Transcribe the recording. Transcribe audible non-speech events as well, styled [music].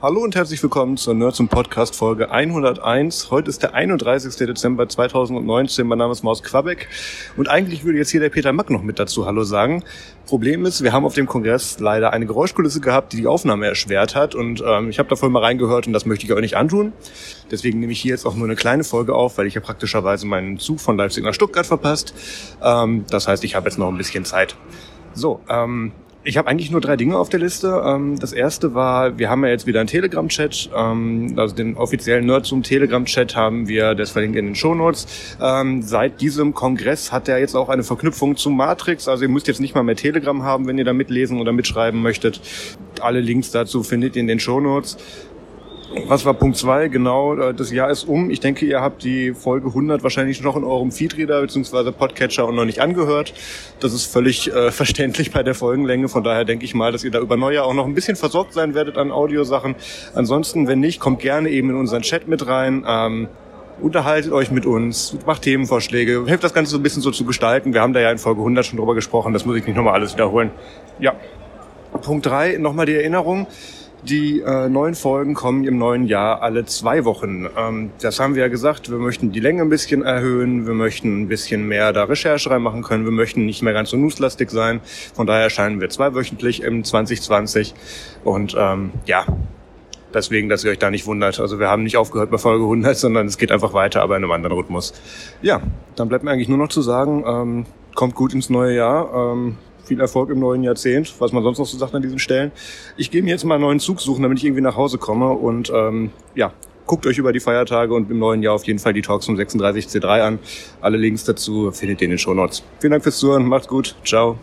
Hallo und herzlich willkommen zur Nerds zum Podcast Folge 101. Heute ist der 31. Dezember 2019. Mein Name ist Maus Quabeck und eigentlich würde jetzt hier der Peter Mack noch mit dazu Hallo sagen. Problem ist, wir haben auf dem Kongress leider eine Geräuschkulisse gehabt, die die Aufnahme erschwert hat und ähm, ich habe davon mal reingehört und das möchte ich euch nicht antun. Deswegen nehme ich hier jetzt auch nur eine kleine Folge auf, weil ich ja praktischerweise meinen Zug von Leipzig nach Stuttgart verpasst. Ähm, das heißt, ich habe jetzt noch ein bisschen Zeit. So, ähm, ich habe eigentlich nur drei Dinge auf der Liste. Ähm, das erste war, wir haben ja jetzt wieder einen Telegram-Chat. Ähm, also den offiziellen Nerdzoom Telegram-Chat haben wir, das verlinkt in den Shownotes. Ähm, seit diesem Kongress hat er jetzt auch eine Verknüpfung zu Matrix. Also ihr müsst jetzt nicht mal mehr Telegram haben, wenn ihr da mitlesen oder mitschreiben möchtet. Alle Links dazu findet ihr in den Shownotes. Was war Punkt zwei? Genau, äh, das Jahr ist um. Ich denke, ihr habt die Folge 100 wahrscheinlich noch in eurem Feedreader bzw. Podcatcher und noch nicht angehört. Das ist völlig äh, [laughs] verständlich bei der Folgenlänge. Von daher denke ich mal, dass ihr da über Neujahr auch noch ein bisschen versorgt sein werdet an Audiosachen. Ansonsten, wenn nicht, kommt gerne eben in unseren Chat mit rein. Ähm, unterhaltet euch mit uns, macht Themenvorschläge, helft das Ganze so ein bisschen so zu gestalten. Wir haben da ja in Folge 100 schon drüber gesprochen, das muss ich nicht nochmal alles wiederholen. Ja. Punkt drei, nochmal die Erinnerung. Die äh, neuen Folgen kommen im neuen Jahr alle zwei Wochen. Ähm, das haben wir ja gesagt, wir möchten die Länge ein bisschen erhöhen, wir möchten ein bisschen mehr da Recherche reinmachen können, wir möchten nicht mehr ganz so newslastig sein. Von daher erscheinen wir zweiwöchentlich im 2020. Und ähm, ja, deswegen, dass ihr euch da nicht wundert. Also wir haben nicht aufgehört bei Folge 100, [laughs] sondern es geht einfach weiter, aber in einem anderen Rhythmus. Ja, dann bleibt mir eigentlich nur noch zu sagen, ähm, kommt gut ins neue Jahr. Ähm, viel Erfolg im neuen Jahrzehnt, was man sonst noch so sagt an diesen Stellen. Ich gehe mir jetzt mal einen neuen Zug suchen, damit ich irgendwie nach Hause komme und ähm, ja, guckt euch über die Feiertage und im neuen Jahr auf jeden Fall die Talks vom 36C3 an. Alle Links dazu findet ihr in den Show Notes. Vielen Dank fürs Zuhören, macht's gut, ciao.